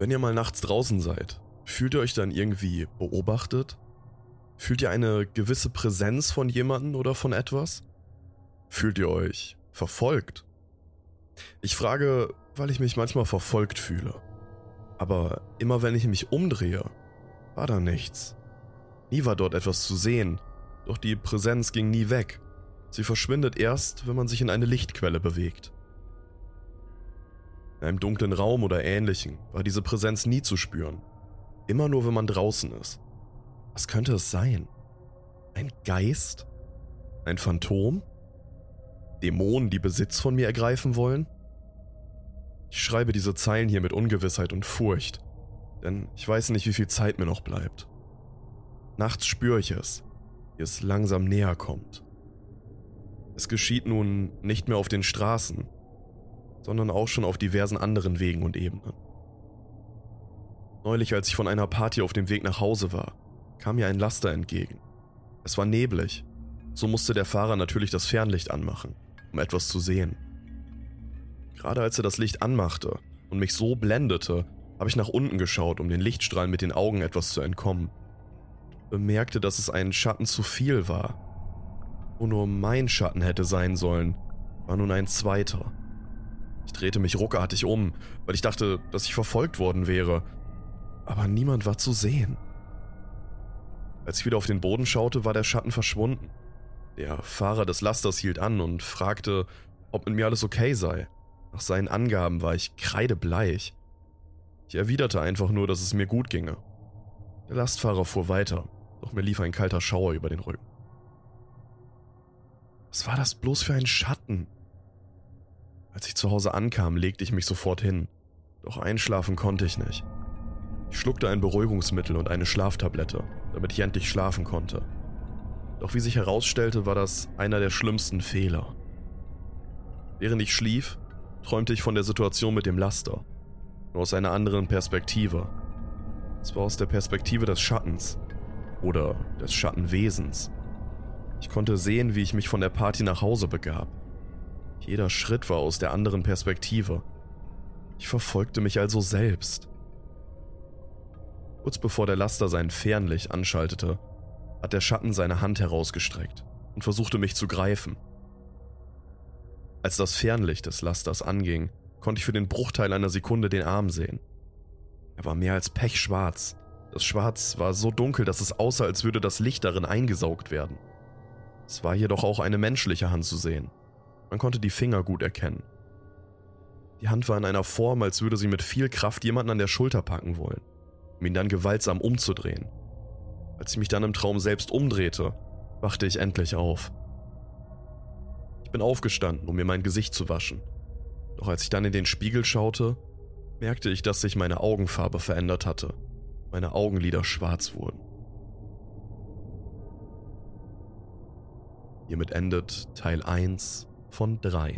Wenn ihr mal nachts draußen seid, fühlt ihr euch dann irgendwie beobachtet? Fühlt ihr eine gewisse Präsenz von jemandem oder von etwas? Fühlt ihr euch verfolgt? Ich frage, weil ich mich manchmal verfolgt fühle. Aber immer wenn ich mich umdrehe, war da nichts. Nie war dort etwas zu sehen, doch die Präsenz ging nie weg. Sie verschwindet erst, wenn man sich in eine Lichtquelle bewegt. In einem dunklen Raum oder ähnlichen war diese Präsenz nie zu spüren. Immer nur, wenn man draußen ist. Was könnte es sein? Ein Geist? Ein Phantom? Dämonen, die Besitz von mir ergreifen wollen? Ich schreibe diese Zeilen hier mit Ungewissheit und Furcht, denn ich weiß nicht, wie viel Zeit mir noch bleibt. Nachts spüre ich es, wie es langsam näher kommt. Es geschieht nun nicht mehr auf den Straßen, sondern auch schon auf diversen anderen Wegen und Ebenen. Neulich, als ich von einer Party auf dem Weg nach Hause war, kam mir ein Laster entgegen. Es war neblig, so musste der Fahrer natürlich das Fernlicht anmachen, um etwas zu sehen. Gerade als er das Licht anmachte und mich so blendete, habe ich nach unten geschaut, um den Lichtstrahlen mit den Augen etwas zu entkommen. Bemerkte, dass es ein Schatten zu viel war. Wo nur mein Schatten hätte sein sollen, war nun ein zweiter. Ich drehte mich ruckartig um, weil ich dachte, dass ich verfolgt worden wäre. Aber niemand war zu sehen. Als ich wieder auf den Boden schaute, war der Schatten verschwunden. Der Fahrer des Lasters hielt an und fragte, ob mit mir alles okay sei. Nach seinen Angaben war ich kreidebleich. Ich erwiderte einfach nur, dass es mir gut ginge. Der Lastfahrer fuhr weiter, doch mir lief ein kalter Schauer über den Rücken. Was war das bloß für ein Schatten? Als ich zu Hause ankam, legte ich mich sofort hin, doch einschlafen konnte ich nicht. Ich schluckte ein Beruhigungsmittel und eine Schlaftablette, damit ich endlich schlafen konnte. Doch wie sich herausstellte, war das einer der schlimmsten Fehler. Während ich schlief, träumte ich von der Situation mit dem Laster, nur aus einer anderen Perspektive. Es war aus der Perspektive des Schattens oder des Schattenwesens. Ich konnte sehen, wie ich mich von der Party nach Hause begab. Jeder Schritt war aus der anderen Perspektive. Ich verfolgte mich also selbst. Kurz bevor der Laster sein Fernlicht anschaltete, hat der Schatten seine Hand herausgestreckt und versuchte mich zu greifen. Als das Fernlicht des Lasters anging, konnte ich für den Bruchteil einer Sekunde den Arm sehen. Er war mehr als pechschwarz. Das Schwarz war so dunkel, dass es aussah, als würde das Licht darin eingesaugt werden. Es war jedoch auch eine menschliche Hand zu sehen. Man konnte die Finger gut erkennen. Die Hand war in einer Form, als würde sie mit viel Kraft jemanden an der Schulter packen wollen, um ihn dann gewaltsam umzudrehen. Als ich mich dann im Traum selbst umdrehte, wachte ich endlich auf. Ich bin aufgestanden, um mir mein Gesicht zu waschen. Doch als ich dann in den Spiegel schaute, merkte ich, dass sich meine Augenfarbe verändert hatte. Meine Augenlider schwarz wurden. Hiermit endet Teil 1 von 3.